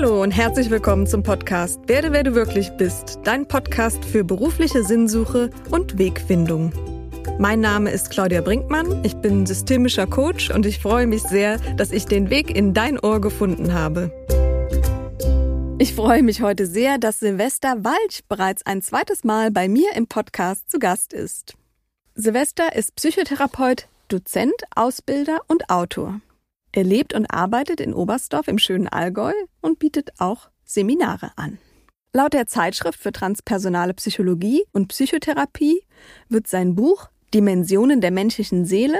Hallo und herzlich willkommen zum Podcast Werde, wer du wirklich bist, dein Podcast für berufliche Sinnsuche und Wegfindung. Mein Name ist Claudia Brinkmann, ich bin systemischer Coach und ich freue mich sehr, dass ich den Weg in dein Ohr gefunden habe. Ich freue mich heute sehr, dass Silvester Walch bereits ein zweites Mal bei mir im Podcast zu Gast ist. Silvester ist Psychotherapeut, Dozent, Ausbilder und Autor. Er lebt und arbeitet in Oberstdorf im schönen Allgäu und bietet auch Seminare an. Laut der Zeitschrift für transpersonale Psychologie und Psychotherapie wird sein Buch Dimensionen der menschlichen Seele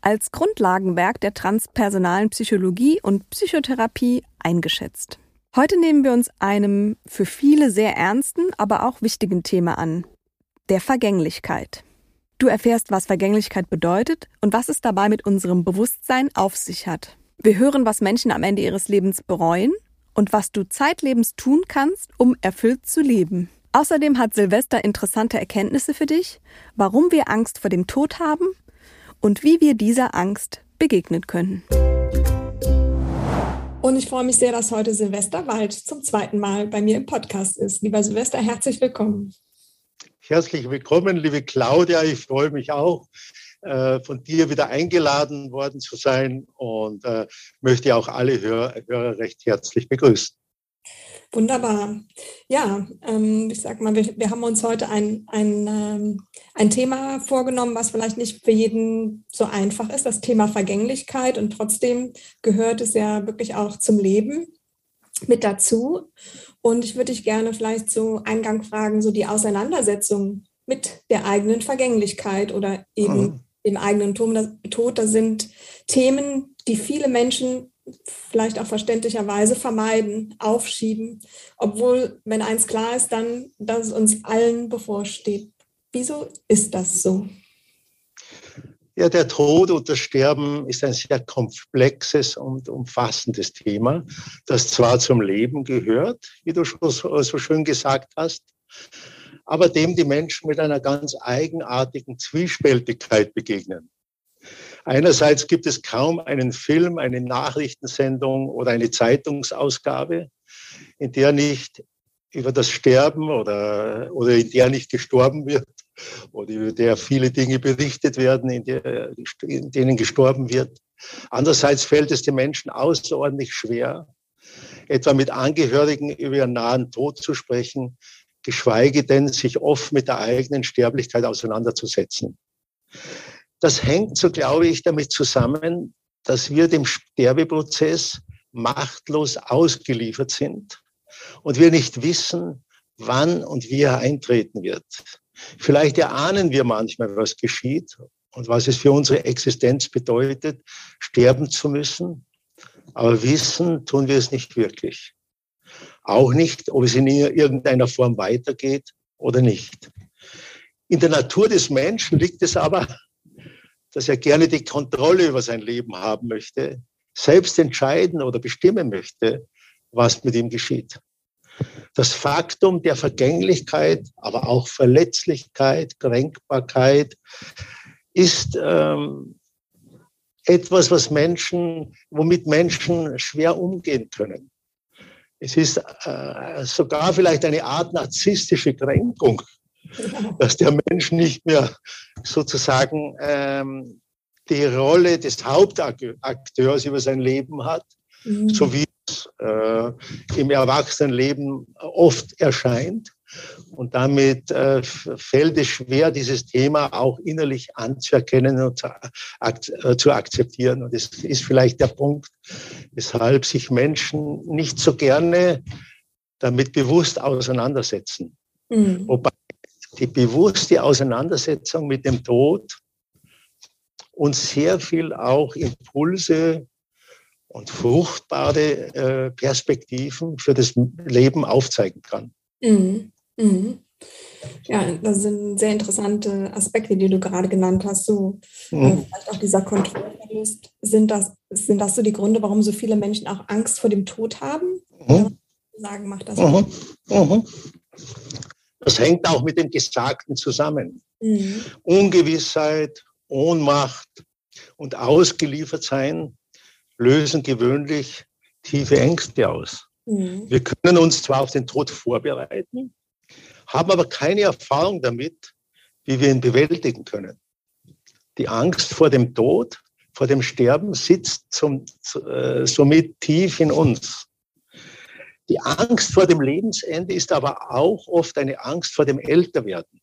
als Grundlagenwerk der transpersonalen Psychologie und Psychotherapie eingeschätzt. Heute nehmen wir uns einem für viele sehr ernsten, aber auch wichtigen Thema an, der Vergänglichkeit. Du erfährst, was Vergänglichkeit bedeutet und was es dabei mit unserem Bewusstsein auf sich hat. Wir hören, was Menschen am Ende ihres Lebens bereuen und was du zeitlebens tun kannst, um erfüllt zu leben. Außerdem hat Silvester interessante Erkenntnisse für dich, warum wir Angst vor dem Tod haben und wie wir dieser Angst begegnen können. Und ich freue mich sehr, dass heute Silvester Wald zum zweiten Mal bei mir im Podcast ist. Lieber Silvester, herzlich willkommen. Herzlich willkommen, liebe Claudia. Ich freue mich auch, äh, von dir wieder eingeladen worden zu sein und äh, möchte auch alle Hörer, recht herzlich begrüßen. Wunderbar. Ja, ähm, ich sag mal, wir, wir, haben uns heute ein, ein, ähm, ein Thema vorgenommen, was vielleicht nicht für jeden so einfach ist, das Thema Vergänglichkeit. Und trotzdem gehört es ja wirklich auch zum Leben mit dazu. Und ich würde dich gerne vielleicht zu Eingang fragen, so die Auseinandersetzung mit der eigenen Vergänglichkeit oder eben mhm. dem eigenen Tod. Das sind Themen, die viele Menschen vielleicht auch verständlicherweise vermeiden, aufschieben, obwohl, wenn eins klar ist, dann, dass es uns allen bevorsteht. Wieso ist das so? Ja, der Tod und das Sterben ist ein sehr komplexes und umfassendes Thema, das zwar zum Leben gehört, wie du schon so schön gesagt hast, aber dem die Menschen mit einer ganz eigenartigen Zwiespältigkeit begegnen. Einerseits gibt es kaum einen Film, eine Nachrichtensendung oder eine Zeitungsausgabe, in der nicht über das Sterben oder, oder in der nicht gestorben wird oder über der viele Dinge berichtet werden, in, der, in denen gestorben wird. Andererseits fällt es den Menschen außerordentlich schwer, etwa mit Angehörigen über ihren nahen Tod zu sprechen, geschweige denn sich oft mit der eigenen Sterblichkeit auseinanderzusetzen. Das hängt, so glaube ich, damit zusammen, dass wir dem Sterbeprozess machtlos ausgeliefert sind und wir nicht wissen, wann und wie er eintreten wird. Vielleicht erahnen wir manchmal, was geschieht und was es für unsere Existenz bedeutet, sterben zu müssen. Aber wissen tun wir es nicht wirklich. Auch nicht, ob es in irgendeiner Form weitergeht oder nicht. In der Natur des Menschen liegt es aber, dass er gerne die Kontrolle über sein Leben haben möchte, selbst entscheiden oder bestimmen möchte, was mit ihm geschieht. Das Faktum der Vergänglichkeit, aber auch Verletzlichkeit, Kränkbarkeit ist ähm, etwas, was Menschen, womit Menschen schwer umgehen können. Es ist äh, sogar vielleicht eine Art narzisstische Kränkung, dass der Mensch nicht mehr sozusagen ähm, die Rolle des Hauptakteurs über sein Leben hat, mhm. so wie äh, im Erwachsenenleben oft erscheint. Und damit äh, fällt es schwer, dieses Thema auch innerlich anzuerkennen und zu, ak äh, zu akzeptieren. Und das ist vielleicht der Punkt, weshalb sich Menschen nicht so gerne damit bewusst auseinandersetzen. Mhm. Wobei die bewusste Auseinandersetzung mit dem Tod uns sehr viel auch Impulse und fruchtbare äh, Perspektiven für das Leben aufzeigen kann. Mhm. Mhm. Ja, das sind sehr interessante Aspekte, die du gerade genannt hast. So, äh, mhm. vielleicht auch dieser Kontrollverlust. Sind das, sind das so die Gründe, warum so viele Menschen auch Angst vor dem Tod haben? Mhm. Sagen, macht das. Mhm. mhm. Das hängt auch mit dem Gesagten zusammen. Mhm. Ungewissheit, Ohnmacht und ausgeliefert sein lösen gewöhnlich tiefe Ängste aus. Mhm. Wir können uns zwar auf den Tod vorbereiten, haben aber keine Erfahrung damit, wie wir ihn bewältigen können. Die Angst vor dem Tod, vor dem Sterben sitzt zum, äh, somit tief in uns. Die Angst vor dem Lebensende ist aber auch oft eine Angst vor dem Älterwerden,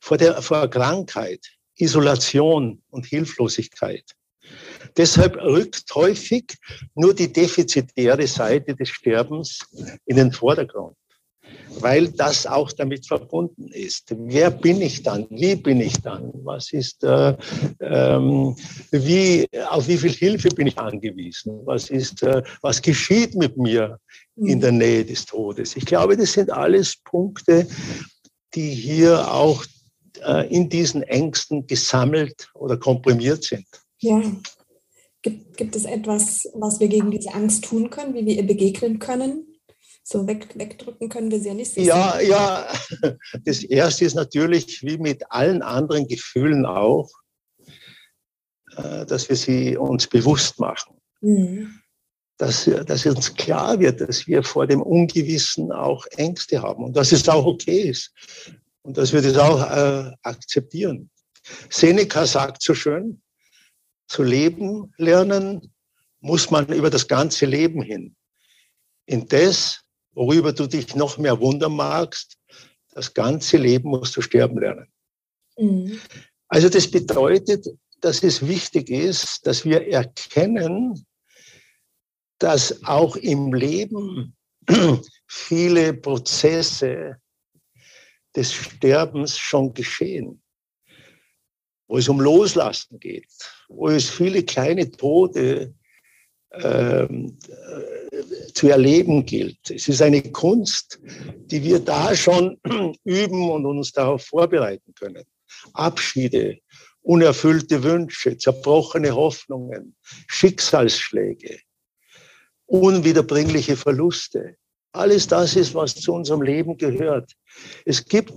vor der vor Krankheit, Isolation und Hilflosigkeit. Deshalb rückt häufig nur die defizitäre Seite des Sterbens in den Vordergrund, weil das auch damit verbunden ist. Wer bin ich dann? Wie bin ich dann? Was ist, äh, ähm, wie, auf wie viel Hilfe bin ich angewiesen? Was ist, äh, was geschieht mit mir in der Nähe des Todes? Ich glaube, das sind alles Punkte, die hier auch äh, in diesen Ängsten gesammelt oder komprimiert sind. Ja. Gibt, gibt es etwas, was wir gegen diese Angst tun können, wie wir ihr begegnen können? So weg, wegdrücken können wir sie ja nicht. Ja, ja. Das erste ist natürlich, wie mit allen anderen Gefühlen auch, äh, dass wir sie uns bewusst machen. Mhm. Dass, dass uns klar wird, dass wir vor dem Ungewissen auch Ängste haben und dass es auch okay ist und dass wir das auch äh, akzeptieren. Seneca sagt so schön, zu leben lernen muss man über das ganze Leben hin. In das, worüber du dich noch mehr wundern magst, das ganze Leben musst du sterben lernen. Mhm. Also das bedeutet, dass es wichtig ist, dass wir erkennen, dass auch im Leben viele Prozesse des Sterbens schon geschehen, wo es um Loslassen geht, wo es viele kleine Tode ähm, äh, zu erleben gilt. Es ist eine Kunst, die wir da schon üben und uns darauf vorbereiten können. Abschiede, unerfüllte Wünsche, zerbrochene Hoffnungen, Schicksalsschläge, unwiederbringliche Verluste. Alles das ist, was zu unserem Leben gehört. Es gibt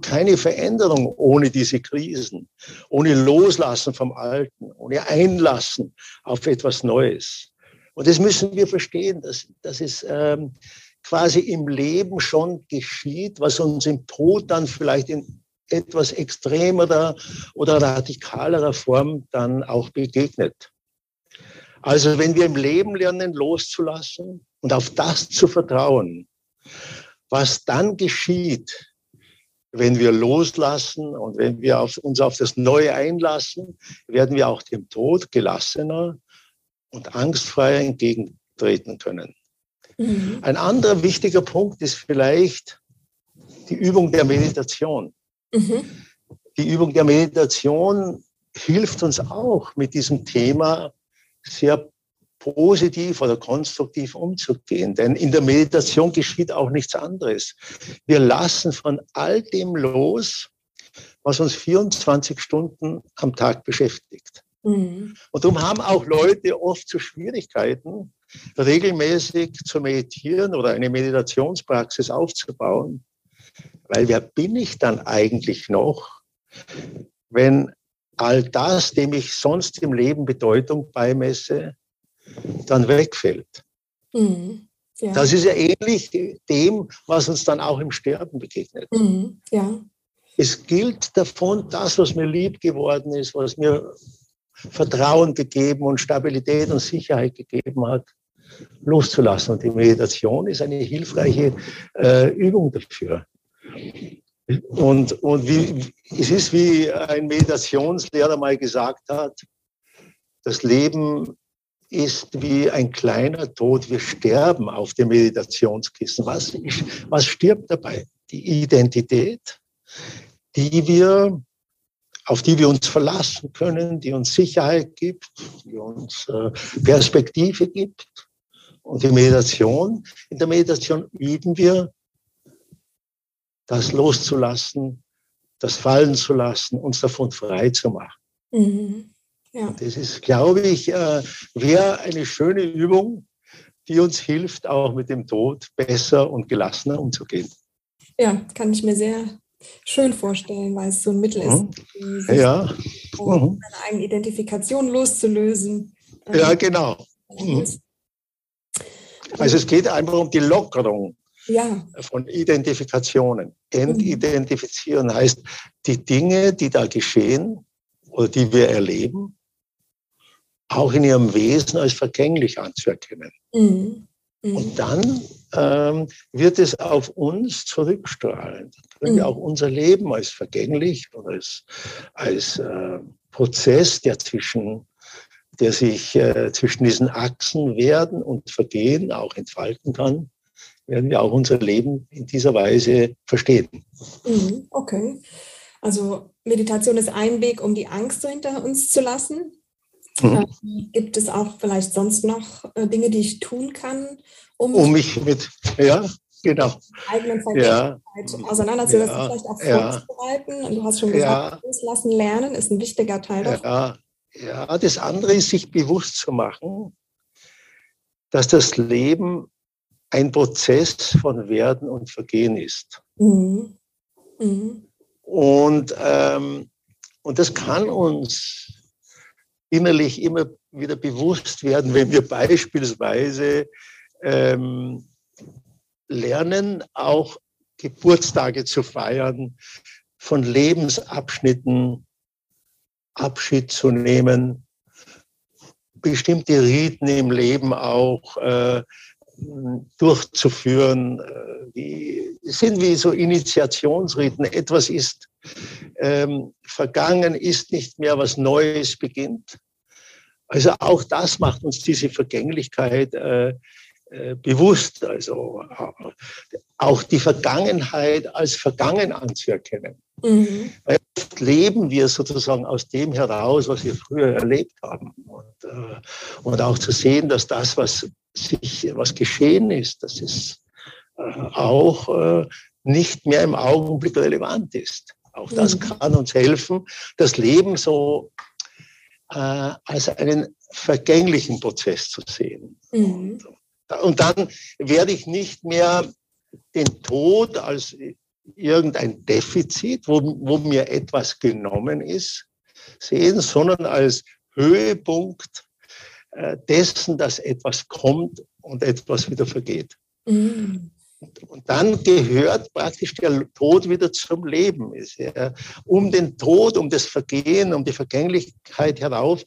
keine Veränderung ohne diese Krisen, ohne Loslassen vom Alten, ohne Einlassen auf etwas Neues. Und das müssen wir verstehen, dass, dass es ähm, quasi im Leben schon geschieht, was uns im Tod dann vielleicht in etwas extremerer oder radikalerer Form dann auch begegnet. Also wenn wir im Leben lernen, loszulassen und auf das zu vertrauen, was dann geschieht, wenn wir loslassen und wenn wir auf, uns auf das Neue einlassen, werden wir auch dem Tod gelassener und angstfreier entgegentreten können. Mhm. Ein anderer wichtiger Punkt ist vielleicht die Übung der Meditation. Mhm. Die Übung der Meditation hilft uns auch mit diesem Thema sehr positiv oder konstruktiv umzugehen. Denn in der Meditation geschieht auch nichts anderes. Wir lassen von all dem los, was uns 24 Stunden am Tag beschäftigt. Mhm. Und darum haben auch Leute oft zu Schwierigkeiten, regelmäßig zu meditieren oder eine Meditationspraxis aufzubauen. Weil wer bin ich dann eigentlich noch, wenn all das, dem ich sonst im Leben Bedeutung beimesse, dann wegfällt. Mhm. Ja. Das ist ja ähnlich dem, was uns dann auch im Sterben begegnet. Mhm. Ja. Es gilt davon, das, was mir lieb geworden ist, was mir Vertrauen gegeben und Stabilität und Sicherheit gegeben hat, loszulassen. Und die Meditation ist eine hilfreiche äh, Übung dafür. Und, und wie, es ist, wie ein Meditationslehrer mal gesagt hat, das Leben ist wie ein kleiner Tod. Wir sterben auf dem Meditationskissen. Was, was stirbt dabei? Die Identität, die wir, auf die wir uns verlassen können, die uns Sicherheit gibt, die uns äh, Perspektive gibt. Und die Meditation, in der Meditation üben wir, das loszulassen, das fallen zu lassen, uns davon frei zu machen. Mhm. Ja. Das ist, glaube ich, äh, wäre eine schöne Übung, die uns hilft, auch mit dem Tod besser und gelassener umzugehen. Ja, kann ich mir sehr schön vorstellen, weil es so ein Mittel ist, mhm. sich ja. mhm. seine eigene Identifikation loszulösen. Ja, genau. Mhm. Also es geht einfach um die Lockerung ja. von Identifikationen. Entidentifizieren heißt, die Dinge, die da geschehen oder die wir erleben, auch in ihrem Wesen als vergänglich anzuerkennen. Mhm. Mhm. Und dann ähm, wird es auf uns zurückstrahlen. Dann können mhm. wir auch unser Leben als vergänglich oder als, als äh, Prozess, der zwischen der sich äh, zwischen diesen Achsen werden und vergehen auch entfalten kann, werden wir auch unser Leben in dieser Weise verstehen. Mhm, okay. Also Meditation ist ein Weg, um die Angst so hinter uns zu lassen. Mhm. Ähm, gibt es auch vielleicht sonst noch äh, Dinge, die ich tun kann, um, um mich mit, ja, genau. eigenen Vergänglichkeit ja. auseinanderzusetzen, ja. vielleicht auch vorzubereiten? Und du hast schon gesagt, ja. loslassen lernen ist ein wichtiger Teil davon. Ja. ja, das andere ist, sich bewusst zu machen, dass das Leben ein Prozess von Werden und Vergehen ist. Mhm. Mhm. Und, ähm, und das kann uns innerlich immer wieder bewusst werden, wenn wir beispielsweise ähm, lernen, auch Geburtstage zu feiern, von Lebensabschnitten Abschied zu nehmen, bestimmte Riten im Leben auch äh, durchzuführen. Äh, die sind wie so Initiationsriten. Etwas ist ähm, vergangen, ist nicht mehr, was Neues beginnt. Also auch das macht uns diese Vergänglichkeit äh, äh, bewusst. Also äh, auch die Vergangenheit als vergangen anzuerkennen. Mhm. Weil oft leben wir sozusagen aus dem heraus, was wir früher erlebt haben. Und, äh, und auch zu sehen, dass das, was sich, was geschehen ist, dass es äh, auch äh, nicht mehr im Augenblick relevant ist. Auch das mhm. kann uns helfen, das Leben so äh, als einen vergänglichen Prozess zu sehen. Mhm. Und, und dann werde ich nicht mehr den Tod als irgendein Defizit, wo, wo mir etwas genommen ist, sehen, sondern als Höhepunkt äh, dessen, dass etwas kommt und etwas wieder vergeht. Mhm. Und dann gehört praktisch der Tod wieder zum Leben. Um den Tod, um das Vergehen, um die Vergänglichkeit herauf,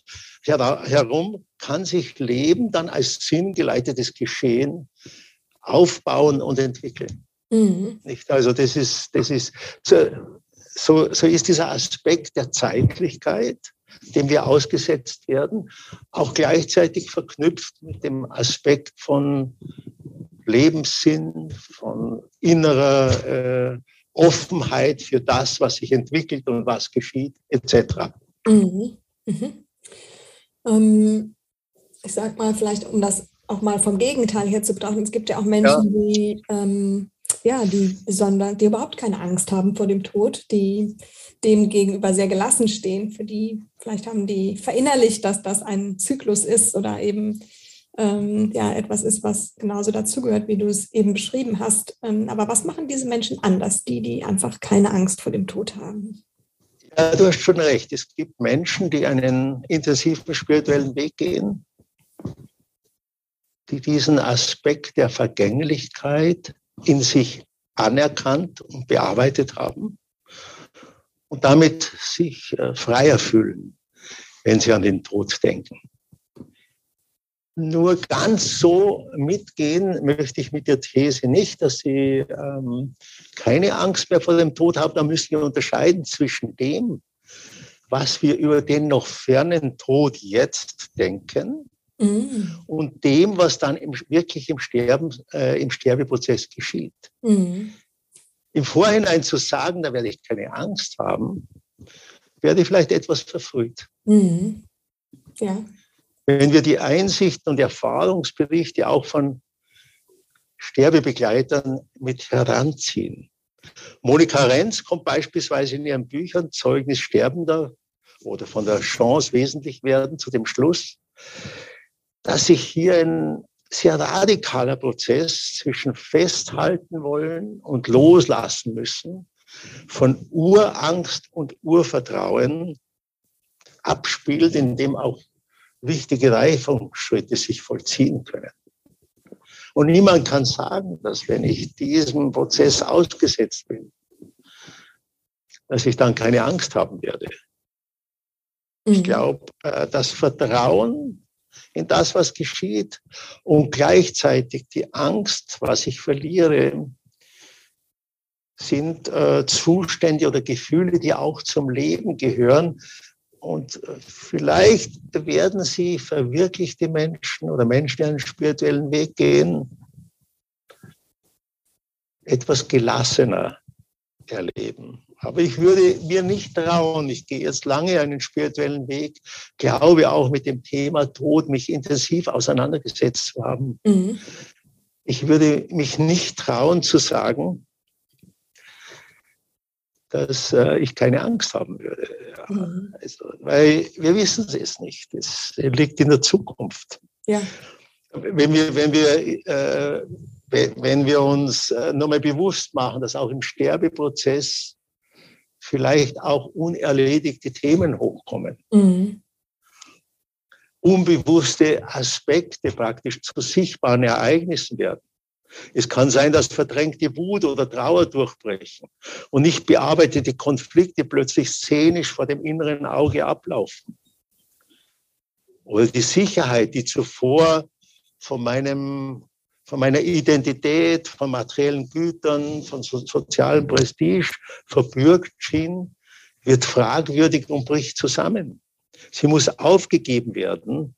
herum kann sich Leben dann als sinngeleitetes Geschehen aufbauen und entwickeln. Mhm. Also das ist, das ist so, so, so ist dieser Aspekt der Zeitlichkeit dem wir ausgesetzt werden, auch gleichzeitig verknüpft mit dem Aspekt von Lebenssinn, von innerer äh, Offenheit für das, was sich entwickelt und was geschieht, etc. Mhm. Mhm. Ähm, ich sag mal, vielleicht um das auch mal vom Gegenteil her zu betrachten, es gibt ja auch Menschen, ja. die ähm, ja, die besonders, die überhaupt keine Angst haben vor dem Tod, die dem gegenüber sehr gelassen stehen, für die vielleicht haben die verinnerlicht, dass das ein Zyklus ist oder eben ähm, ja etwas ist, was genauso dazugehört, wie du es eben beschrieben hast. Ähm, aber was machen diese Menschen anders, die, die einfach keine Angst vor dem Tod haben? Ja, du hast schon recht. Es gibt Menschen, die einen intensiven spirituellen Weg gehen, die diesen Aspekt der Vergänglichkeit in sich anerkannt und bearbeitet haben und damit sich äh, freier fühlen, wenn sie an den Tod denken. Nur ganz so mitgehen möchte ich mit der These nicht, dass sie ähm, keine Angst mehr vor dem Tod haben. Da müssen wir unterscheiden zwischen dem, was wir über den noch fernen Tod jetzt denken mhm. und dem, was dann im, wirklich im, Sterben, äh, im Sterbeprozess geschieht. Mhm. Im Vorhinein zu sagen, da werde ich keine Angst haben, werde ich vielleicht etwas verfrüht. Mhm. Ja. Wenn wir die Einsichten und Erfahrungsberichte auch von Sterbebegleitern mit heranziehen. Monika Renz kommt beispielsweise in ihren Büchern Zeugnis Sterbender oder von der Chance wesentlich werden zu dem Schluss, dass sich hier ein sehr radikaler Prozess zwischen festhalten wollen und loslassen müssen von Urangst und Urvertrauen abspielt, in dem auch wichtige Reifungsschritte sich vollziehen können. Und niemand kann sagen, dass wenn ich diesem Prozess ausgesetzt bin, dass ich dann keine Angst haben werde. Mhm. Ich glaube, äh, das Vertrauen in das, was geschieht und gleichzeitig die Angst, was ich verliere, sind äh, Zustände oder Gefühle, die auch zum Leben gehören. Und äh, vielleicht werden sie verwirklichte Menschen oder Menschen, die einen spirituellen Weg gehen, etwas gelassener erleben. Aber ich würde mir nicht trauen, ich gehe jetzt lange einen spirituellen Weg, glaube auch mit dem Thema Tod mich intensiv auseinandergesetzt zu haben. Mhm. Ich würde mich nicht trauen zu sagen, dass äh, ich keine Angst haben würde. Ja, mhm. also, weil wir wissen es nicht. Es liegt in der Zukunft. Ja. Wenn wir, wenn wir, äh, wenn wir uns äh, nochmal bewusst machen, dass auch im Sterbeprozess vielleicht auch unerledigte Themen hochkommen. Mhm. Unbewusste Aspekte praktisch zu sichtbaren Ereignissen werden. Es kann sein, dass verdrängte Wut oder Trauer durchbrechen und nicht bearbeitete Konflikte plötzlich szenisch vor dem inneren Auge ablaufen. Oder die Sicherheit, die zuvor von meinem von meiner Identität, von materiellen Gütern, von so, sozialem Prestige verbürgt schien, wird fragwürdig und bricht zusammen. Sie muss aufgegeben werden,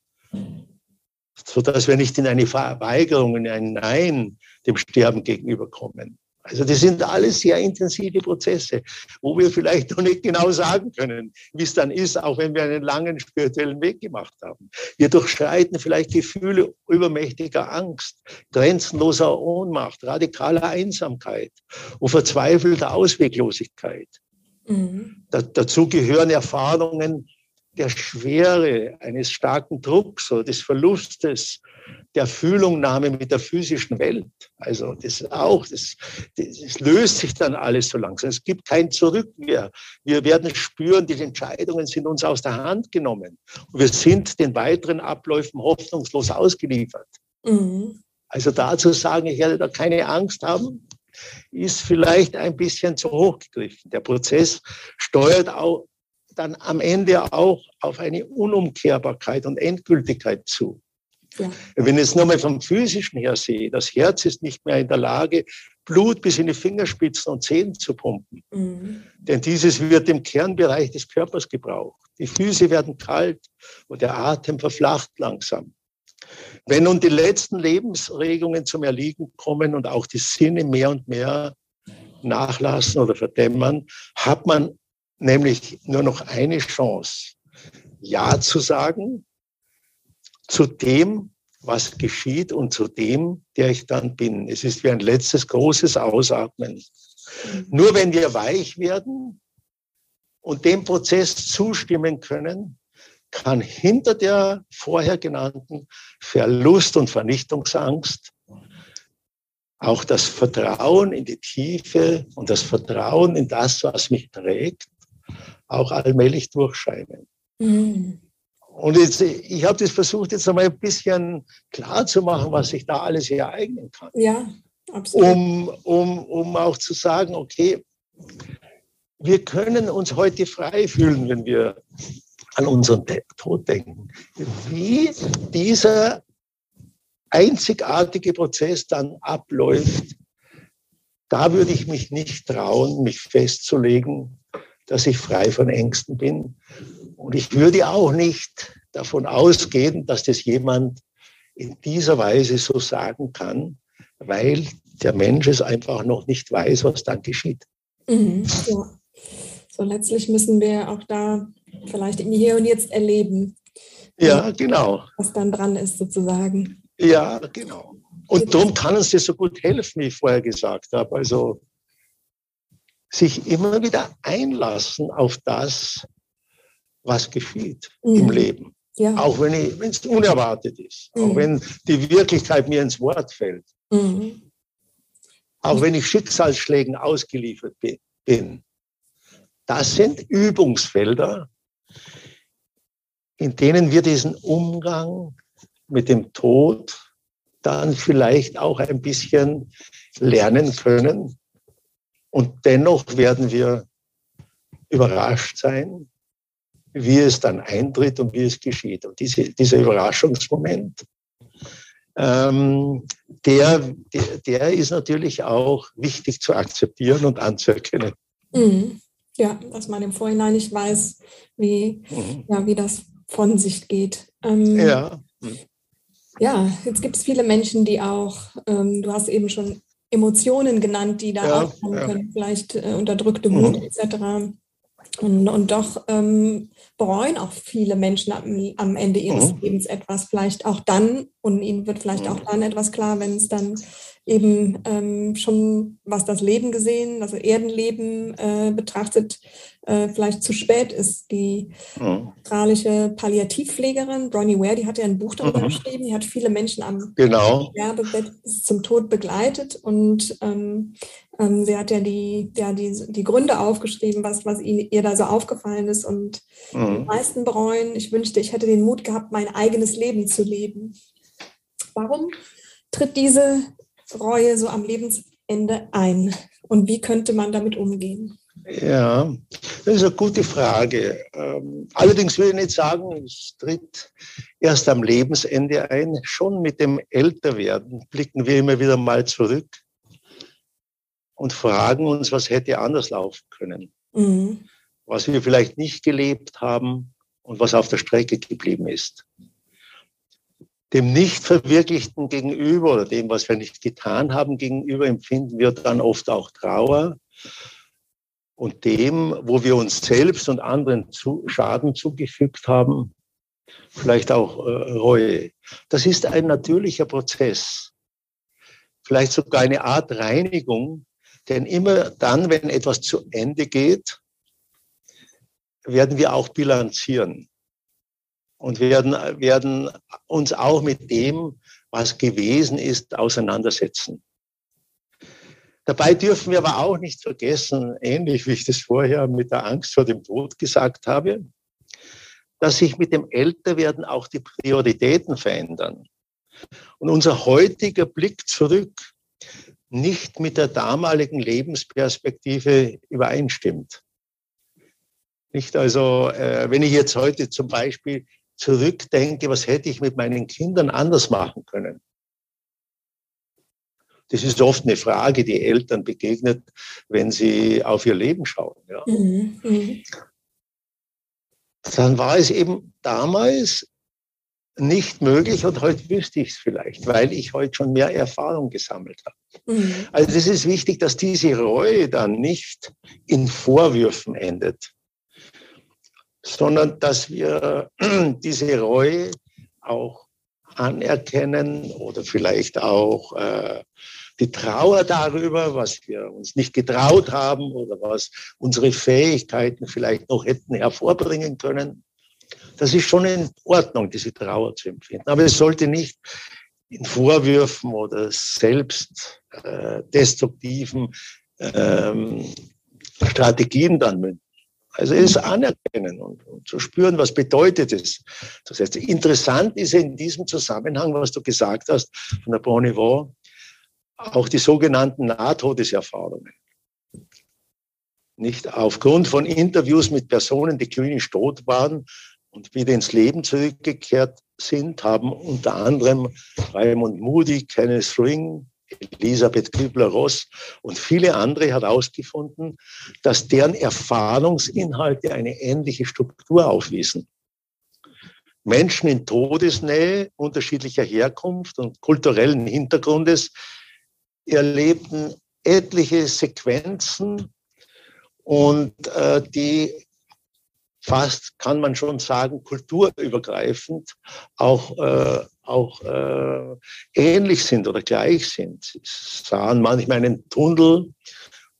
so dass wir nicht in eine Verweigerung, in ein Nein dem Sterben gegenüberkommen. Also das sind alles sehr intensive Prozesse, wo wir vielleicht noch nicht genau sagen können, wie es dann ist, auch wenn wir einen langen spirituellen Weg gemacht haben. Wir durchschreiten vielleicht Gefühle übermächtiger Angst, grenzenloser Ohnmacht, radikaler Einsamkeit und verzweifelter Ausweglosigkeit. Mhm. Da, dazu gehören Erfahrungen der Schwere, eines starken Drucks oder des Verlustes, der Fühlungnahme mit der physischen Welt. Also das auch, das, das, löst sich dann alles so langsam. Es gibt kein Zurück mehr. Wir werden spüren, die Entscheidungen sind uns aus der Hand genommen. Und wir sind den weiteren Abläufen hoffnungslos ausgeliefert. Mhm. Also dazu sagen, ich werde da keine Angst haben, ist vielleicht ein bisschen zu hoch gegriffen. Der Prozess steuert auch dann am Ende auch auf eine Unumkehrbarkeit und Endgültigkeit zu. Ja. Wenn ich es nochmal vom Physischen her sehe, das Herz ist nicht mehr in der Lage, Blut bis in die Fingerspitzen und Zehen zu pumpen. Mhm. Denn dieses wird im Kernbereich des Körpers gebraucht. Die Füße werden kalt und der Atem verflacht langsam. Wenn nun die letzten Lebensregungen zum Erliegen kommen und auch die Sinne mehr und mehr nachlassen oder verdämmern, hat man nämlich nur noch eine Chance, Ja zu sagen zu dem, was geschieht und zu dem, der ich dann bin. Es ist wie ein letztes großes Ausatmen. Nur wenn wir weich werden und dem Prozess zustimmen können, kann hinter der vorher genannten Verlust- und Vernichtungsangst auch das Vertrauen in die Tiefe und das Vertrauen in das, was mich trägt, auch allmählich durchscheinen. Mhm. Und jetzt, ich habe das versucht, jetzt einmal ein bisschen klar zu machen, was sich da alles ereignen kann. Ja, absolut. Um, um, um auch zu sagen, okay, wir können uns heute frei fühlen, wenn wir an unseren Tod denken. Wie dieser einzigartige Prozess dann abläuft, da würde ich mich nicht trauen, mich festzulegen, dass ich frei von Ängsten bin. Und ich würde auch nicht davon ausgehen, dass das jemand in dieser Weise so sagen kann, weil der Mensch es einfach noch nicht weiß, was dann geschieht. Mhm, ja. So letztlich müssen wir auch da vielleicht im Hier und Jetzt erleben. Ja, genau. Was dann dran ist sozusagen. Ja, genau. Und darum kann uns das so gut helfen, wie ich vorher gesagt habe. Also sich immer wieder einlassen auf das, was geschieht mhm. im Leben. Ja. Auch wenn es unerwartet ist, mhm. auch wenn die Wirklichkeit mir ins Wort fällt. Mhm. Auch wenn ich Schicksalsschlägen ausgeliefert bin. Das sind Übungsfelder, in denen wir diesen Umgang mit dem Tod dann vielleicht auch ein bisschen lernen können. Und dennoch werden wir überrascht sein, wie es dann eintritt und wie es geschieht. Und diese, dieser Überraschungsmoment, ähm, der, der, der, ist natürlich auch wichtig zu akzeptieren und anzuerkennen. Mhm. Ja, dass man im Vorhinein nicht weiß, wie, mhm. ja, wie das von sich geht. Ähm, ja. Ja, jetzt gibt es viele Menschen, die auch, ähm, du hast eben schon Emotionen genannt, die da ja, aufkommen ja. können, vielleicht äh, unterdrückte Wut mhm. etc. Und, und doch ähm, bereuen auch viele Menschen am, am Ende ihres mhm. Lebens etwas, vielleicht auch dann, und ihnen wird vielleicht mhm. auch dann etwas klar, wenn es dann eben ähm, schon, was das Leben gesehen, also Erdenleben äh, betrachtet, äh, vielleicht zu spät ist. Die mhm. australische Palliativpflegerin Bronnie Ware, die hat ja ein Buch darüber mhm. geschrieben, die hat viele Menschen am genau. Sterbebett zum Tod begleitet und ähm, ähm, sie hat ja die, ja die, die Gründe aufgeschrieben, was, was ihnen, ihr da so aufgefallen ist und mhm. die meisten bereuen, ich wünschte, ich hätte den Mut gehabt, mein eigenes Leben zu leben. Warum tritt diese Reue so am Lebensende ein? Und wie könnte man damit umgehen? Ja, das ist eine gute Frage. Ähm, allerdings will ich nicht sagen, es tritt erst am Lebensende ein. Schon mit dem Älterwerden blicken wir immer wieder mal zurück und fragen uns, was hätte anders laufen können. Mhm. Was wir vielleicht nicht gelebt haben und was auf der Strecke geblieben ist dem Nicht-Verwirklichten gegenüber oder dem, was wir nicht getan haben gegenüber, empfinden wir dann oft auch Trauer. Und dem, wo wir uns selbst und anderen zu, Schaden zugefügt haben, vielleicht auch äh, Reue. Das ist ein natürlicher Prozess. Vielleicht sogar eine Art Reinigung, denn immer dann, wenn etwas zu Ende geht, werden wir auch bilanzieren und werden, werden uns auch mit dem, was gewesen ist, auseinandersetzen. Dabei dürfen wir aber auch nicht vergessen, ähnlich wie ich das vorher mit der Angst vor dem Tod gesagt habe, dass sich mit dem Älterwerden auch die Prioritäten verändern. Und unser heutiger Blick zurück nicht mit der damaligen Lebensperspektive übereinstimmt. Nicht also, äh, wenn ich jetzt heute zum Beispiel zurückdenke, was hätte ich mit meinen Kindern anders machen können? Das ist oft eine Frage, die Eltern begegnet, wenn sie auf ihr Leben schauen. Ja. Mhm. mhm. Dann war es eben damals nicht möglich und heute wüsste ich es vielleicht, weil ich heute schon mehr Erfahrung gesammelt habe. Mhm. Also es ist wichtig, dass diese Reue dann nicht in Vorwürfen endet, sondern dass wir diese Reue auch anerkennen oder vielleicht auch äh, die Trauer darüber, was wir uns nicht getraut haben oder was unsere Fähigkeiten vielleicht noch hätten hervorbringen können. Das ist schon in Ordnung, diese Trauer zu empfinden. Aber es sollte nicht in Vorwürfen oder selbst äh, destruktiven ähm, Strategien dann münden. Also es anerkennen und, und, zu spüren, was bedeutet es. Das heißt, interessant ist in diesem Zusammenhang, was du gesagt hast von der Bon auch die sogenannten Nahtodeserfahrungen. Nicht aufgrund von Interviews mit Personen, die klinisch tot waren und wieder ins Leben zurückgekehrt sind, haben unter anderem Raymond Moody, Kenneth Ring, Elisabeth Kübler-Ross und viele andere herausgefunden, dass deren Erfahrungsinhalte eine ähnliche Struktur aufwiesen. Menschen in Todesnähe unterschiedlicher Herkunft und kulturellen Hintergrundes erlebten etliche Sequenzen und äh, die fast, kann man schon sagen, kulturübergreifend auch, äh, auch äh, ähnlich sind oder gleich sind. Sie sahen manchmal einen Tunnel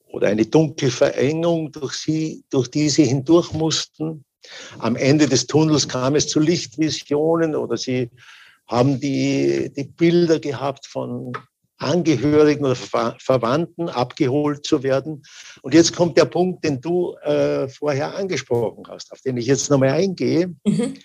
oder eine dunkle Verengung, durch, sie, durch die sie hindurch mussten. Am Ende des Tunnels kam es zu Lichtvisionen oder sie haben die, die Bilder gehabt von Angehörigen oder Ver Verwandten abgeholt zu werden. Und jetzt kommt der Punkt, den du äh, vorher angesprochen hast, auf den ich jetzt nochmal eingehe. Mhm.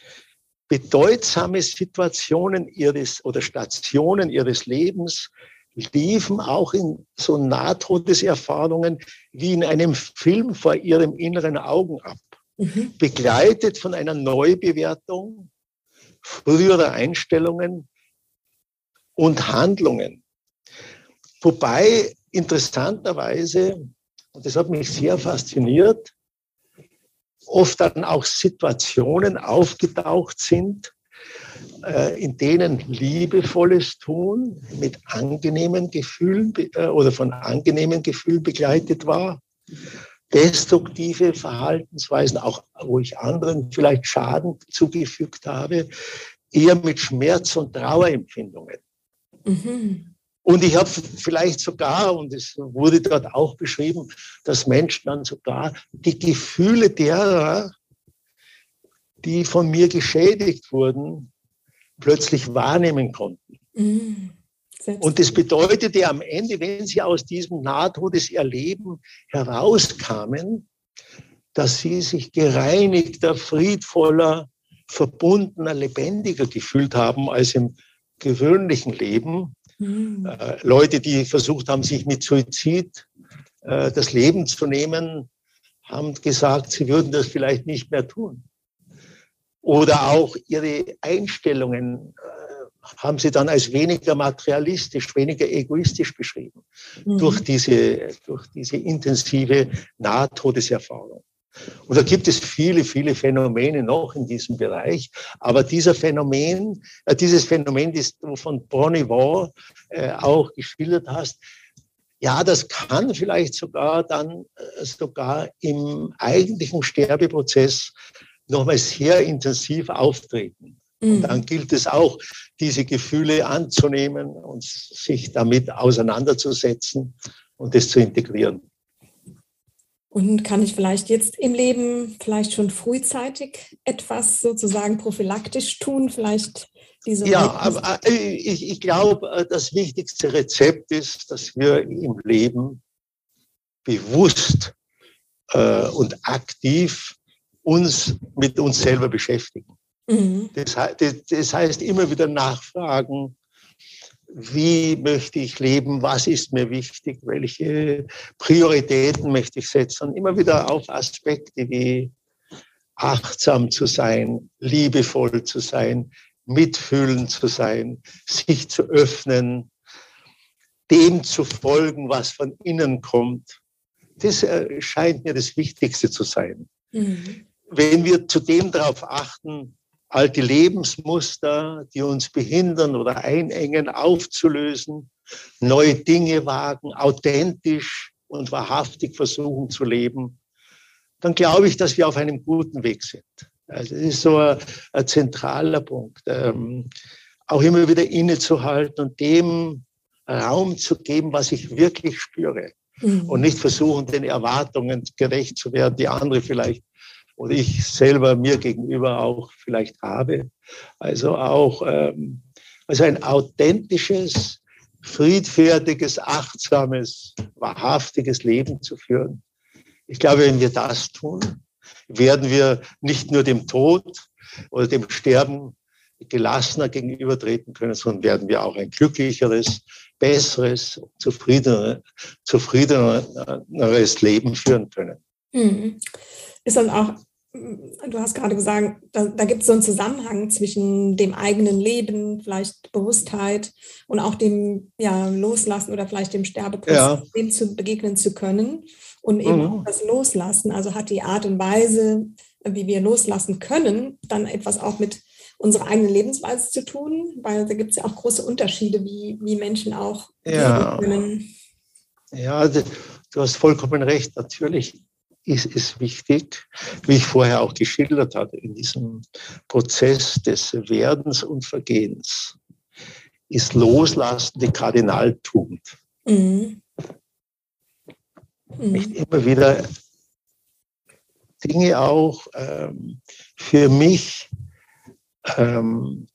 bedeutsame Situationen ihres oder Stationen ihres Lebens liefen auch in so Nahtodeserfahrungen wie in einem Film vor ihrem inneren Augen ab, mhm. begleitet von einer Neubewertung früherer Einstellungen und Handlungen. Wobei interessanterweise, und das hat mich sehr fasziniert, oft dann auch Situationen aufgetaucht sind, äh, in denen liebevolles Tun mit angenehmen Gefühlen äh, oder von angenehmen Gefühlen begleitet war. Destruktive Verhaltensweisen, auch wo ich anderen vielleicht Schaden zugefügt habe, eher mit Schmerz und Trauerempfindungen. Mhm. Und ich habe vielleicht sogar, und es wurde dort auch beschrieben, dass Menschen dann sogar die Gefühle derer, die von mir geschädigt wurden, plötzlich wahrnehmen konnten. Mhm. Und das bedeutete am Ende, wenn sie aus diesem Nahtodeserleben herauskamen, dass sie sich gereinigter, friedvoller, verbundener, lebendiger gefühlt haben als im gewöhnlichen Leben. Mhm. Äh, Leute, die versucht haben, sich mit Suizid äh, das Leben zu nehmen, haben gesagt, sie würden das vielleicht nicht mehr tun. Oder auch ihre Einstellungen äh, haben sie dann als weniger materialistisch, weniger egoistisch beschrieben mhm. durch, diese, durch diese intensive Nahtodeserfahrung. Und da gibt es viele, viele Phänomene noch in diesem Bereich. Aber dieser Phänomen, äh, dieses Phänomen, das du von Bonivore äh, auch geschildert hast, ja, das kann vielleicht sogar dann äh, sogar im eigentlichen Sterbeprozess nochmal sehr intensiv auftreten. Und mhm. dann gilt es auch, diese Gefühle anzunehmen und sich damit auseinanderzusetzen und es zu integrieren. Und kann ich vielleicht jetzt im Leben vielleicht schon frühzeitig etwas sozusagen prophylaktisch tun? Vielleicht diese. Ja, aber äh, ich, ich glaube, äh, das wichtigste Rezept ist, dass wir im Leben bewusst äh, und aktiv uns mit uns selber beschäftigen. Mhm. Das, das heißt, immer wieder nachfragen, wie möchte ich leben, was ist mir wichtig, welche Prioritäten möchte ich setzen. immer wieder auf Aspekte wie achtsam zu sein, liebevoll zu sein, mitfühlend zu sein, sich zu öffnen, dem zu folgen, was von innen kommt. Das äh, scheint mir das Wichtigste zu sein. Mhm. Wenn wir zudem darauf achten, alte Lebensmuster, die uns behindern oder einengen, aufzulösen, neue Dinge wagen, authentisch und wahrhaftig versuchen zu leben, dann glaube ich, dass wir auf einem guten Weg sind. Also das ist so ein, ein zentraler Punkt. Ähm, auch immer wieder innezuhalten und dem Raum zu geben, was ich wirklich spüre. Mhm. Und nicht versuchen, den Erwartungen gerecht zu werden, die andere vielleicht oder ich selber mir gegenüber auch vielleicht habe. Also auch ähm, also ein authentisches, friedfertiges, achtsames, wahrhaftiges Leben zu führen. Ich glaube, wenn wir das tun, werden wir nicht nur dem Tod oder dem Sterben gelassener gegenübertreten können, sondern werden wir auch ein glücklicheres, besseres, zufriedeneres, zufriedeneres Leben führen können. Mhm. Ist dann auch du hast gerade gesagt, da, da gibt es so einen Zusammenhang zwischen dem eigenen Leben, vielleicht Bewusstheit und auch dem ja, Loslassen oder vielleicht dem Sterbeprozess, ja. dem zu begegnen zu können und eben mhm. auch das Loslassen. Also hat die Art und Weise, wie wir loslassen können, dann etwas auch mit unserer eigenen Lebensweise zu tun, weil da gibt es ja auch große Unterschiede, wie, wie Menschen auch ja. können. Ja, du hast vollkommen recht. Natürlich ist es wichtig, wie ich vorher auch geschildert hatte, in diesem Prozess des Werdens und Vergehens, ist Loslassen die Kardinaltugend. Mhm. Mhm. Nicht immer wieder Dinge auch ähm, für mich ähm,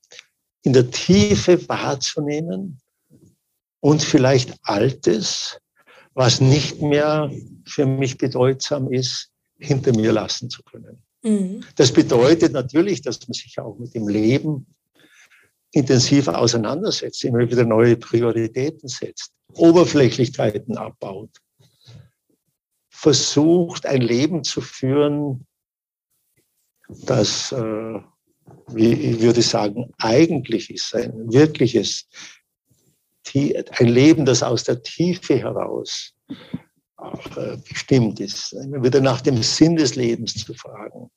in der Tiefe wahrzunehmen und vielleicht Altes was nicht mehr für mich bedeutsam ist, hinter mir lassen zu können. Mhm. Das bedeutet natürlich, dass man sich auch mit dem Leben intensiv auseinandersetzt, immer wieder neue Prioritäten setzt, Oberflächlichkeiten abbaut, versucht ein Leben zu führen, das, äh, wie ich würde sagen, eigentlich ist, ein wirkliches, ein Leben, das aus der Tiefe heraus auch äh, bestimmt ist, immer wieder nach dem Sinn des Lebens zu fragen.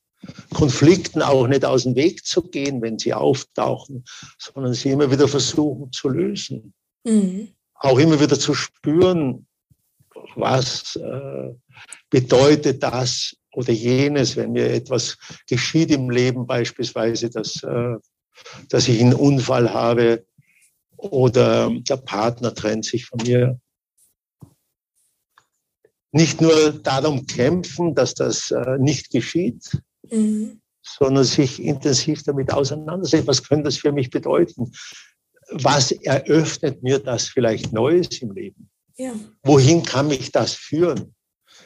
Konflikten auch nicht aus dem Weg zu gehen, wenn sie auftauchen, sondern sie immer wieder versuchen zu lösen. Mhm. Auch immer wieder zu spüren, was äh, bedeutet das oder jenes, wenn mir etwas geschieht im Leben, beispielsweise, dass, äh, dass ich einen Unfall habe oder der Partner trennt sich von mir. Nicht nur darum kämpfen, dass das äh, nicht geschieht, mhm. sondern sich intensiv damit auseinandersetzen. Was könnte das für mich bedeuten? Was eröffnet mir das vielleicht Neues im Leben? Ja. Wohin kann mich das führen?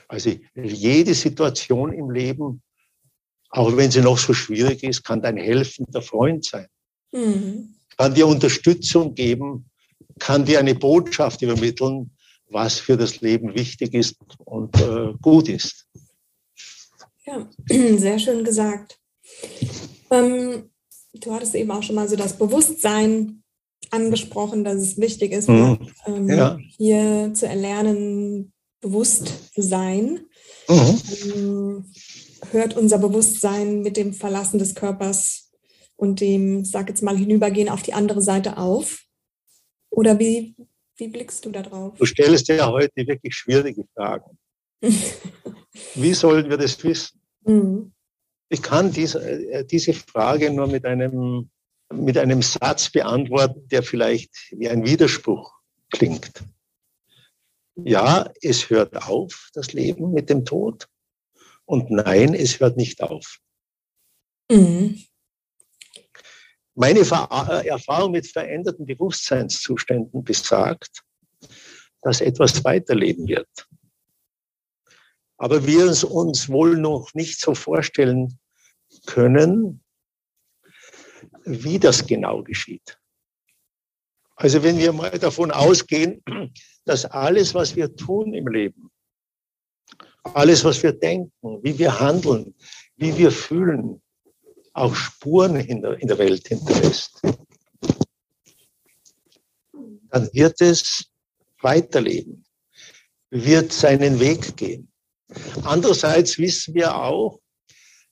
Also jede Situation im Leben, auch wenn sie noch so schwierig ist, kann dein helfender Freund sein. Mhm. Kann dir Unterstützung geben, kann dir eine Botschaft übermitteln, was für das Leben wichtig ist und äh, gut ist. Ja, sehr schön gesagt. Ähm, du hattest eben auch schon mal so das Bewusstsein angesprochen, dass es wichtig ist, mhm. ähm, ja. hier zu erlernen, bewusst zu sein. Mhm. Ähm, hört unser Bewusstsein mit dem Verlassen des Körpers und dem, sag jetzt mal, Hinübergehen auf die andere Seite auf? Oder wie, wie blickst du da drauf? Du stellst ja heute wirklich schwierige Fragen. Wie sollen wir das wissen? Mhm. Ich kann diese, äh, diese Frage nur mit einem, mit einem Satz beantworten, der vielleicht wie ein Widerspruch klingt. Ja, es hört auf, das Leben mit dem Tod. Und nein, es hört nicht auf. Mhm. Meine äh, Erfahrung mit veränderten Bewusstseinszuständen besagt, dass etwas weiterleben wird aber wir es uns wohl noch nicht so vorstellen können, wie das genau geschieht. Also wenn wir mal davon ausgehen, dass alles, was wir tun im Leben, alles, was wir denken, wie wir handeln, wie wir fühlen, auch Spuren in der, in der Welt hinterlässt, dann wird es weiterleben, wird seinen Weg gehen. Andererseits wissen wir auch,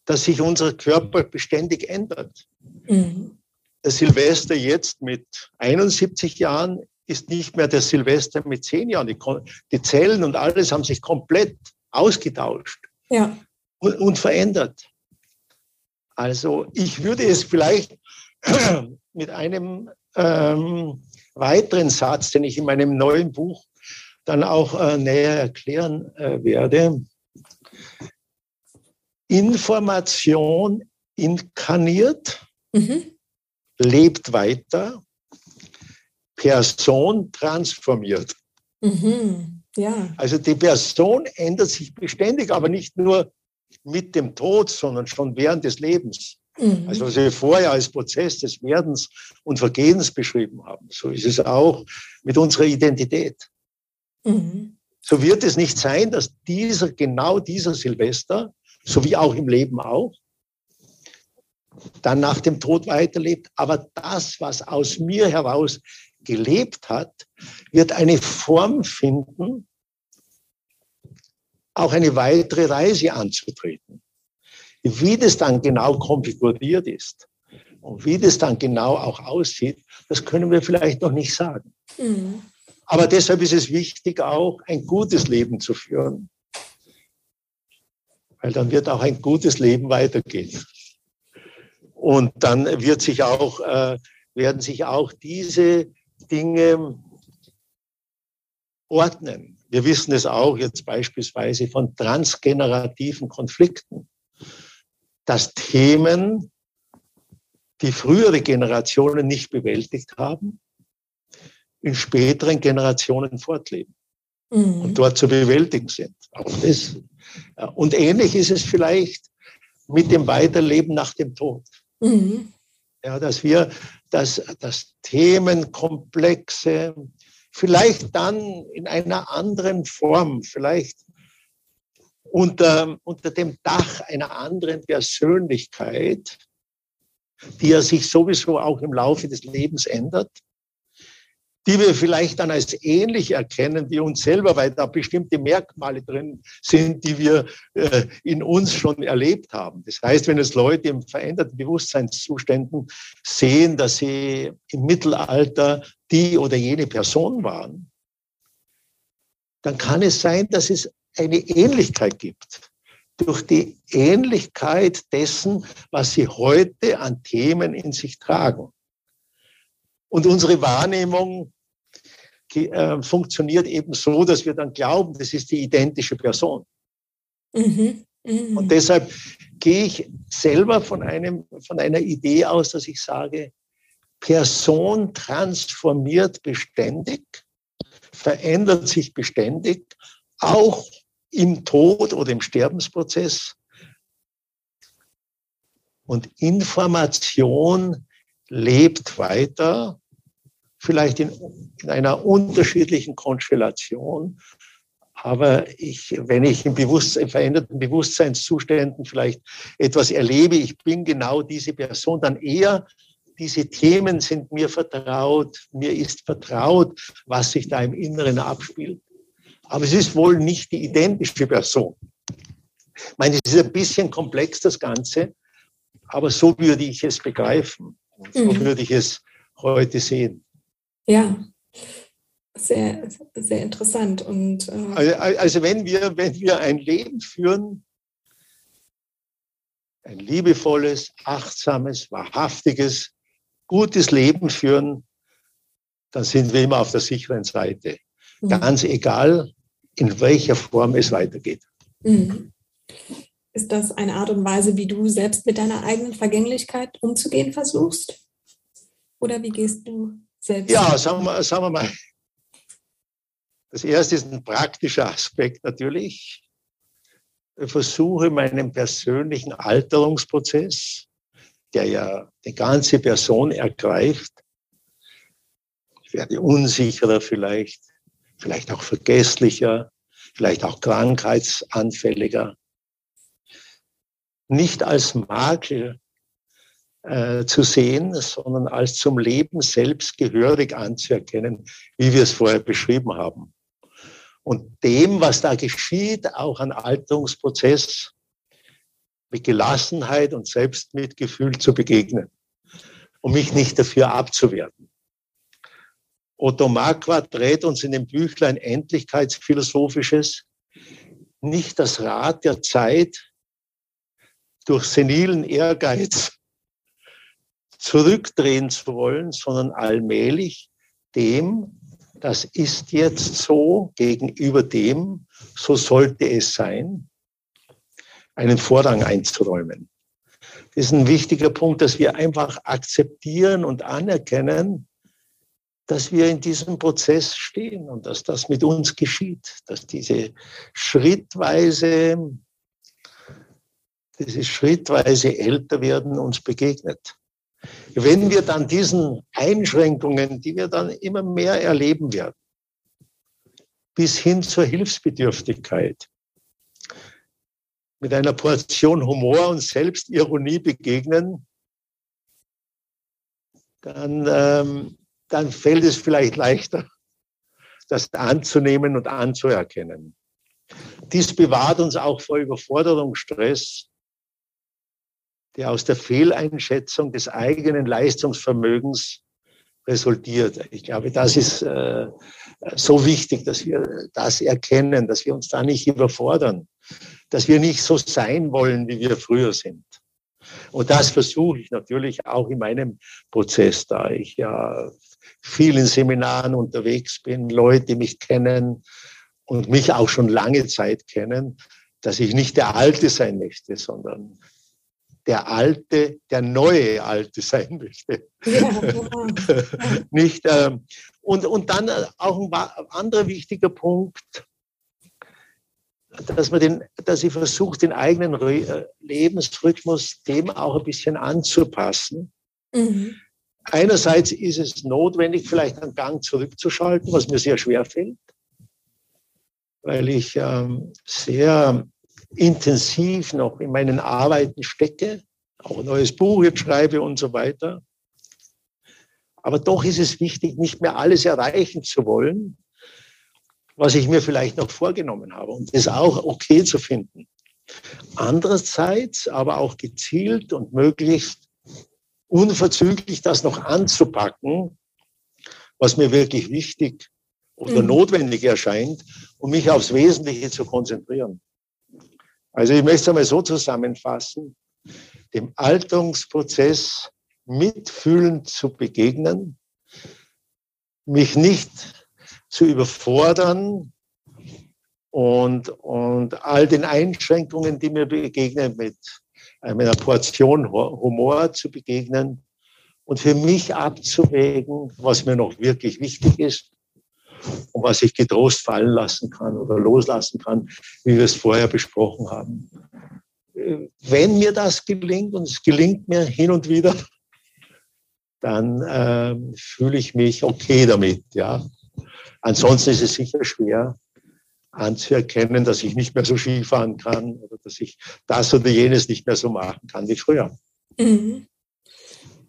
dass sich unser Körper beständig ändert. Mhm. Der Silvester jetzt mit 71 Jahren ist nicht mehr der Silvester mit 10 Jahren. Die, die Zellen und alles haben sich komplett ausgetauscht ja. und, und verändert. Also ich würde es vielleicht mit einem ähm, weiteren Satz, den ich in meinem neuen Buch dann auch äh, näher erklären äh, werde. Information inkarniert, mhm. lebt weiter, Person transformiert. Mhm. Ja. Also die Person ändert sich beständig, aber nicht nur mit dem Tod, sondern schon während des Lebens. Mhm. Also was wir vorher als Prozess des Werdens und Vergehens beschrieben haben, so ist es auch mit unserer Identität. Mhm. So wird es nicht sein, dass dieser, genau dieser Silvester, so wie auch im Leben auch, dann nach dem Tod weiterlebt. Aber das, was aus mir heraus gelebt hat, wird eine Form finden, auch eine weitere Reise anzutreten. Wie das dann genau konfiguriert ist und wie das dann genau auch aussieht, das können wir vielleicht noch nicht sagen. Mhm. Aber deshalb ist es wichtig, auch ein gutes Leben zu führen. Weil dann wird auch ein gutes Leben weitergehen. Und dann wird sich auch, äh, werden sich auch diese Dinge ordnen. Wir wissen es auch jetzt beispielsweise von transgenerativen Konflikten, dass Themen, die frühere Generationen nicht bewältigt haben, in späteren Generationen fortleben mhm. und dort zu bewältigen sind. Auch das. Und ähnlich ist es vielleicht mit dem Weiterleben nach dem Tod. Mhm. Ja, dass wir, dass, dass Themenkomplexe vielleicht dann in einer anderen Form, vielleicht unter, unter dem Dach einer anderen Persönlichkeit, die ja sich sowieso auch im Laufe des Lebens ändert, die wir vielleicht dann als ähnlich erkennen wie uns selber, weil da bestimmte Merkmale drin sind, die wir äh, in uns schon erlebt haben. Das heißt, wenn es Leute im veränderten Bewusstseinszuständen sehen, dass sie im Mittelalter die oder jene Person waren, dann kann es sein, dass es eine Ähnlichkeit gibt. Durch die Ähnlichkeit dessen, was sie heute an Themen in sich tragen. Und unsere Wahrnehmung äh, funktioniert eben so, dass wir dann glauben, das ist die identische Person. Mhm. Mhm. Und deshalb gehe ich selber von, einem, von einer Idee aus, dass ich sage, Person transformiert beständig, verändert sich beständig, auch im Tod oder im Sterbensprozess. Und Information lebt weiter vielleicht in, in einer unterschiedlichen Konstellation. Aber ich, wenn ich in, Bewusstsein, in veränderten Bewusstseinszuständen vielleicht etwas erlebe, ich bin genau diese Person, dann eher diese Themen sind mir vertraut, mir ist vertraut, was sich da im Inneren abspielt. Aber es ist wohl nicht die identische Person. Ich meine, es ist ein bisschen komplex, das Ganze, aber so würde ich es begreifen. So mhm. würde ich es heute sehen. Ja, sehr, sehr interessant. Und, äh also, also wenn, wir, wenn wir ein Leben führen, ein liebevolles, achtsames, wahrhaftiges, gutes Leben führen, dann sind wir immer auf der sicheren Seite. Mhm. Ganz egal, in welcher Form es weitergeht. Mhm. Ist das eine Art und Weise, wie du selbst mit deiner eigenen Vergänglichkeit umzugehen versuchst? Oder wie gehst du selbst? Ja, sagen wir, sagen wir mal. Das erste ist ein praktischer Aspekt natürlich. Ich versuche meinen persönlichen Alterungsprozess, der ja die ganze Person ergreift. Ich werde unsicherer vielleicht, vielleicht auch vergesslicher, vielleicht auch krankheitsanfälliger. Nicht als Makel äh, zu sehen, sondern als zum Leben selbst gehörig anzuerkennen, wie wir es vorher beschrieben haben. Und dem, was da geschieht, auch an Alterungsprozess, mit Gelassenheit und Selbstmitgefühl zu begegnen, um mich nicht dafür abzuwerten. Otto Marquardt rät uns in dem Büchlein Endlichkeitsphilosophisches nicht das Rad der Zeit durch senilen Ehrgeiz zurückdrehen zu wollen, sondern allmählich dem, das ist jetzt so, gegenüber dem, so sollte es sein, einen Vorrang einzuräumen. Das ist ein wichtiger Punkt, dass wir einfach akzeptieren und anerkennen, dass wir in diesem Prozess stehen und dass das mit uns geschieht, dass diese schrittweise, dieses schrittweise Älterwerden uns begegnet. Wenn wir dann diesen Einschränkungen, die wir dann immer mehr erleben werden, bis hin zur Hilfsbedürftigkeit, mit einer Portion Humor und Selbstironie begegnen, dann, ähm, dann fällt es vielleicht leichter, das anzunehmen und anzuerkennen. Dies bewahrt uns auch vor Überforderung, Stress der aus der Fehleinschätzung des eigenen Leistungsvermögens resultiert. Ich glaube, das ist äh, so wichtig, dass wir das erkennen, dass wir uns da nicht überfordern, dass wir nicht so sein wollen, wie wir früher sind. Und das versuche ich natürlich auch in meinem Prozess, da ich ja vielen Seminaren unterwegs bin, Leute mich kennen und mich auch schon lange Zeit kennen, dass ich nicht der Alte sein möchte, sondern der Alte, der neue Alte sein möchte. Ja, Nicht, äh, und, und dann auch ein anderer wichtiger Punkt. dass, man den, dass ich versuche, den eigenen äh, Lebensrhythmus dem auch ein bisschen anzupassen. Mhm. Einerseits ist es notwendig, vielleicht einen Gang zurückzuschalten, was mir sehr schwer fällt, weil ich ähm, sehr intensiv noch in meinen Arbeiten stecke, auch ein neues Buch jetzt schreibe und so weiter. Aber doch ist es wichtig, nicht mehr alles erreichen zu wollen, was ich mir vielleicht noch vorgenommen habe und das auch okay zu finden. Andererseits aber auch gezielt und möglichst unverzüglich das noch anzupacken, was mir wirklich wichtig oder mhm. notwendig erscheint, um mich aufs Wesentliche zu konzentrieren. Also ich möchte es einmal so zusammenfassen, dem Alterungsprozess mitfühlend zu begegnen, mich nicht zu überfordern und, und all den Einschränkungen, die mir begegnen, mit einer Portion Humor zu begegnen und für mich abzuwägen, was mir noch wirklich wichtig ist und was ich getrost fallen lassen kann oder loslassen kann, wie wir es vorher besprochen haben. Wenn mir das gelingt, und es gelingt mir hin und wieder, dann äh, fühle ich mich okay damit. Ja. Ansonsten ist es sicher schwer anzuerkennen, dass ich nicht mehr so Skifahren kann oder dass ich das oder jenes nicht mehr so machen kann wie früher. Mhm.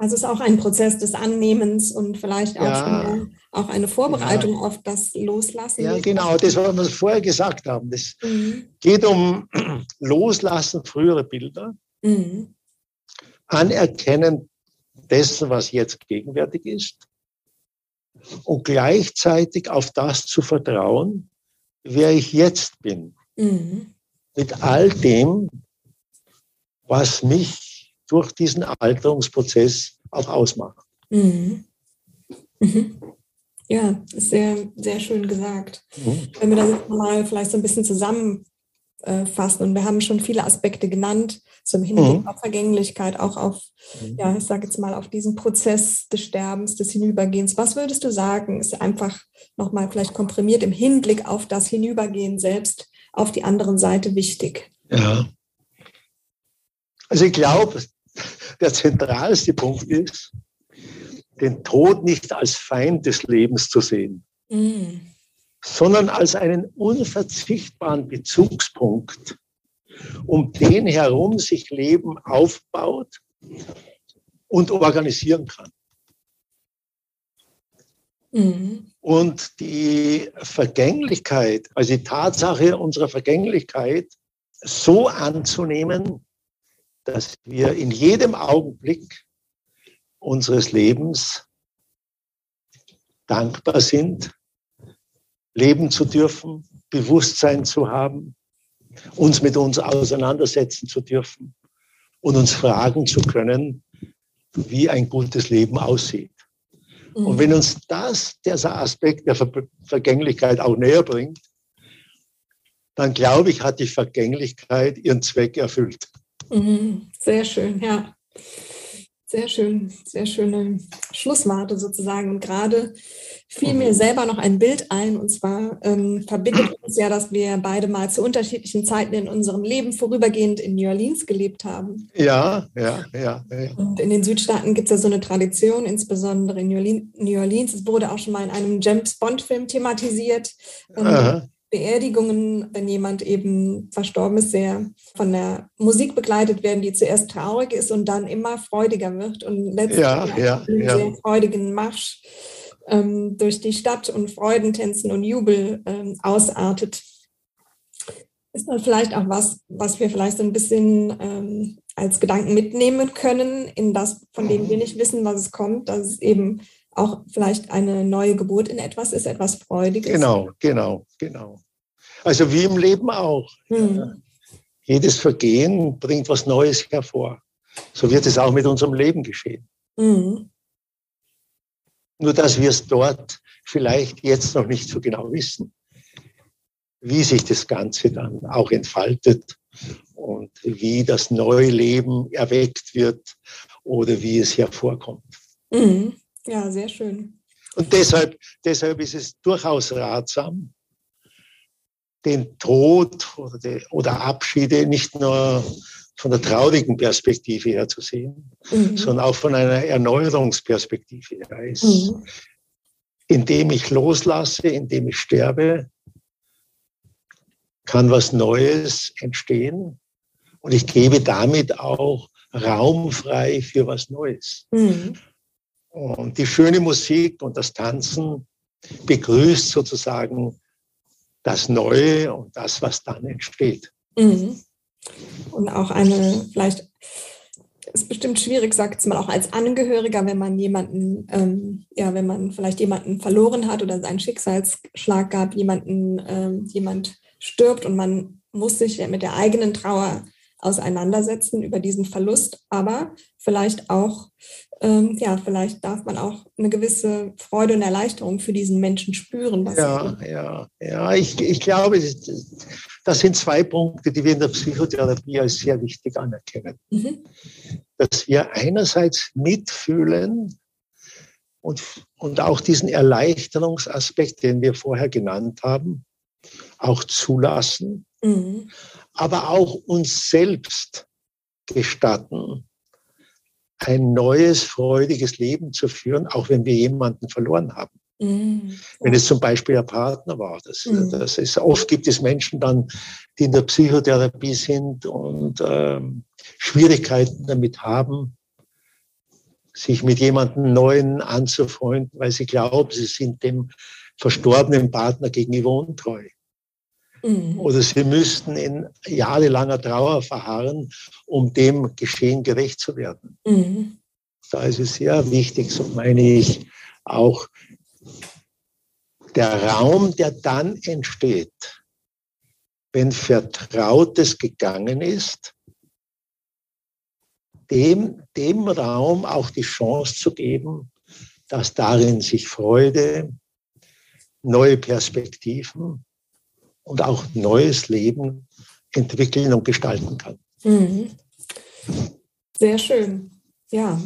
Also es ist auch ein Prozess des Annehmens und vielleicht auch, ja, eine, auch eine Vorbereitung ja. auf das Loslassen. Ja, genau, das, was wir vorher gesagt haben. Es mhm. geht um Loslassen früherer Bilder, mhm. Anerkennen dessen, was jetzt gegenwärtig ist und gleichzeitig auf das zu vertrauen, wer ich jetzt bin. Mhm. Mit all dem, was mich durch diesen Alterungsprozess auch ausmacht. Mhm. Mhm. Ja, sehr, sehr schön gesagt. Mhm. Wenn wir das mal vielleicht so ein bisschen zusammen äh. Und wir haben schon viele Aspekte genannt, so im Hinblick mhm. auf Vergänglichkeit, auch auf, mhm. ja, ich sage jetzt mal, auf diesen Prozess des Sterbens, des Hinübergehens. Was würdest du sagen, ist einfach nochmal vielleicht komprimiert im Hinblick auf das Hinübergehen selbst, auf die andere Seite wichtig? Ja. Also ich glaube, der zentralste Punkt ist, den Tod nicht als Feind des Lebens zu sehen. Mhm sondern als einen unverzichtbaren Bezugspunkt, um den herum sich Leben aufbaut und organisieren kann. Mhm. Und die Vergänglichkeit, also die Tatsache unserer Vergänglichkeit so anzunehmen, dass wir in jedem Augenblick unseres Lebens dankbar sind leben zu dürfen, Bewusstsein zu haben, uns mit uns auseinandersetzen zu dürfen und uns fragen zu können, wie ein gutes Leben aussieht. Mhm. Und wenn uns das, dieser Aspekt der Ver Vergänglichkeit auch näher bringt, dann glaube ich, hat die Vergänglichkeit ihren Zweck erfüllt. Mhm. Sehr schön, ja. Sehr schön, sehr schöne Schlussworte sozusagen. Und gerade fiel mir mhm. selber noch ein Bild ein, und zwar ähm, verbindet uns ja, dass wir beide mal zu unterschiedlichen Zeiten in unserem Leben vorübergehend in New Orleans gelebt haben. Ja, ja, ja. ja. Und in den Südstaaten gibt es ja so eine Tradition, insbesondere in New Orleans. Es wurde auch schon mal in einem James Bond-Film thematisiert. Ähm, Beerdigungen, wenn jemand eben verstorben ist, sehr von der Musik begleitet werden, die zuerst traurig ist und dann immer freudiger wird und letztlich ja, ja, einen ja. sehr freudigen Marsch ähm, durch die Stadt und Freudentänzen und Jubel ähm, ausartet. Ist dann vielleicht auch was, was wir vielleicht so ein bisschen ähm, als Gedanken mitnehmen können, in das, von dem wir nicht wissen, was es kommt, dass es eben auch vielleicht eine neue Geburt in etwas ist, etwas Freudiges. Genau, genau, genau. Also wie im Leben auch. Mhm. Jedes Vergehen bringt was Neues hervor. So wird es auch mit unserem Leben geschehen. Mhm. Nur dass wir es dort vielleicht jetzt noch nicht so genau wissen, wie sich das Ganze dann auch entfaltet und wie das neue Leben erweckt wird oder wie es hervorkommt. Mhm. Ja, sehr schön. Und deshalb, deshalb ist es durchaus ratsam, den Tod oder, die, oder Abschiede nicht nur von der traurigen Perspektive her zu sehen, mhm. sondern auch von einer Erneuerungsperspektive her ist. Mhm. Indem ich loslasse, indem ich sterbe, kann was Neues entstehen und ich gebe damit auch Raum frei für was Neues. Mhm. Und die schöne Musik und das Tanzen begrüßt sozusagen das Neue und das, was dann entsteht. Mhm. Und auch eine, vielleicht ist bestimmt schwierig, sagt mal auch als Angehöriger, wenn man jemanden, ähm, ja, wenn man vielleicht jemanden verloren hat oder seinen Schicksalsschlag gab, jemanden, ähm, jemand stirbt und man muss sich mit der eigenen Trauer auseinandersetzen über diesen Verlust, aber vielleicht auch, ähm, ja, vielleicht darf man auch eine gewisse Freude und Erleichterung für diesen Menschen spüren. ja, ja, ja, ich, ich glaube, das sind zwei Punkte, die wir in der Psychotherapie als sehr wichtig anerkennen. Mhm. Dass wir einerseits mitfühlen und, und auch diesen Erleichterungsaspekt, den wir vorher genannt haben, auch zulassen, mhm. aber auch uns selbst gestatten, ein neues, freudiges Leben zu führen, auch wenn wir jemanden verloren haben. Mhm. Wenn es zum Beispiel ein Partner war. Das, mhm. das ist, oft gibt es Menschen dann, die in der Psychotherapie sind und ähm, Schwierigkeiten damit haben, sich mit jemandem Neuen anzufreunden, weil sie glauben, sie sind dem verstorbenen Partner gegenüber untreu. Mhm. Oder sie müssten in jahrelanger Trauer verharren, um dem Geschehen gerecht zu werden. Mhm. Da ist es sehr wichtig, so meine ich, auch der Raum, der dann entsteht, wenn Vertrautes gegangen ist, dem, dem Raum auch die Chance zu geben, dass darin sich Freude, neue Perspektiven und auch neues Leben entwickeln und gestalten kann. Mhm. Sehr schön. Ja,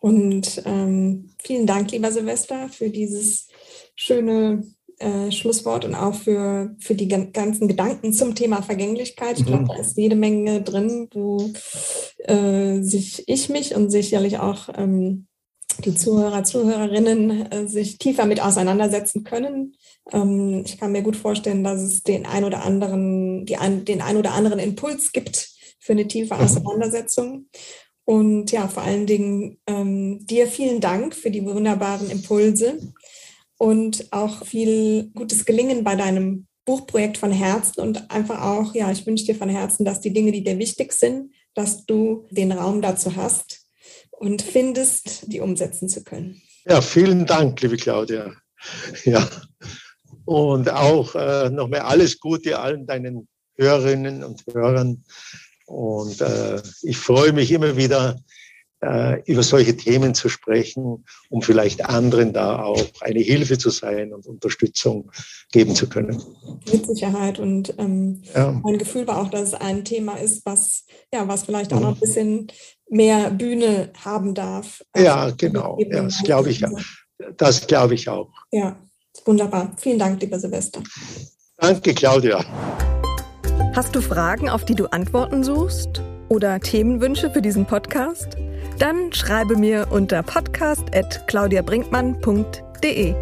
und ähm, vielen Dank, lieber Silvester, für dieses schöne äh, Schlusswort und auch für, für die ganzen Gedanken zum Thema Vergänglichkeit. Ich glaube, mhm. da ist jede Menge drin, wo äh, sich ich mich und sicherlich auch ähm, die Zuhörer, Zuhörerinnen äh, sich tiefer mit auseinandersetzen können. Ähm, ich kann mir gut vorstellen, dass es den ein oder anderen, die ein, den ein oder anderen Impuls gibt für eine tiefe mhm. Auseinandersetzung. Und ja, vor allen Dingen ähm, dir vielen Dank für die wunderbaren Impulse und auch viel gutes Gelingen bei deinem Buchprojekt von Herzen und einfach auch, ja, ich wünsche dir von Herzen, dass die Dinge, die dir wichtig sind, dass du den Raum dazu hast und findest, die umsetzen zu können. Ja, vielen Dank, liebe Claudia. Ja, und auch äh, nochmal alles Gute allen deinen Hörerinnen und Hörern. Und äh, ich freue mich immer wieder, äh, über solche Themen zu sprechen, um vielleicht anderen da auch eine Hilfe zu sein und Unterstützung geben zu können. Mit Sicherheit. Und ähm, ja. mein Gefühl war auch, dass es ein Thema ist, was, ja, was vielleicht auch noch ein bisschen mehr Bühne haben darf. Ja, genau. Ja, das glaube ich, das glaube ich auch. Ja, wunderbar. Vielen Dank, lieber Silvester. Danke, Claudia. Hast du Fragen, auf die du Antworten suchst? Oder Themenwünsche für diesen Podcast? Dann schreibe mir unter podcast.claudiabrinkmann.de.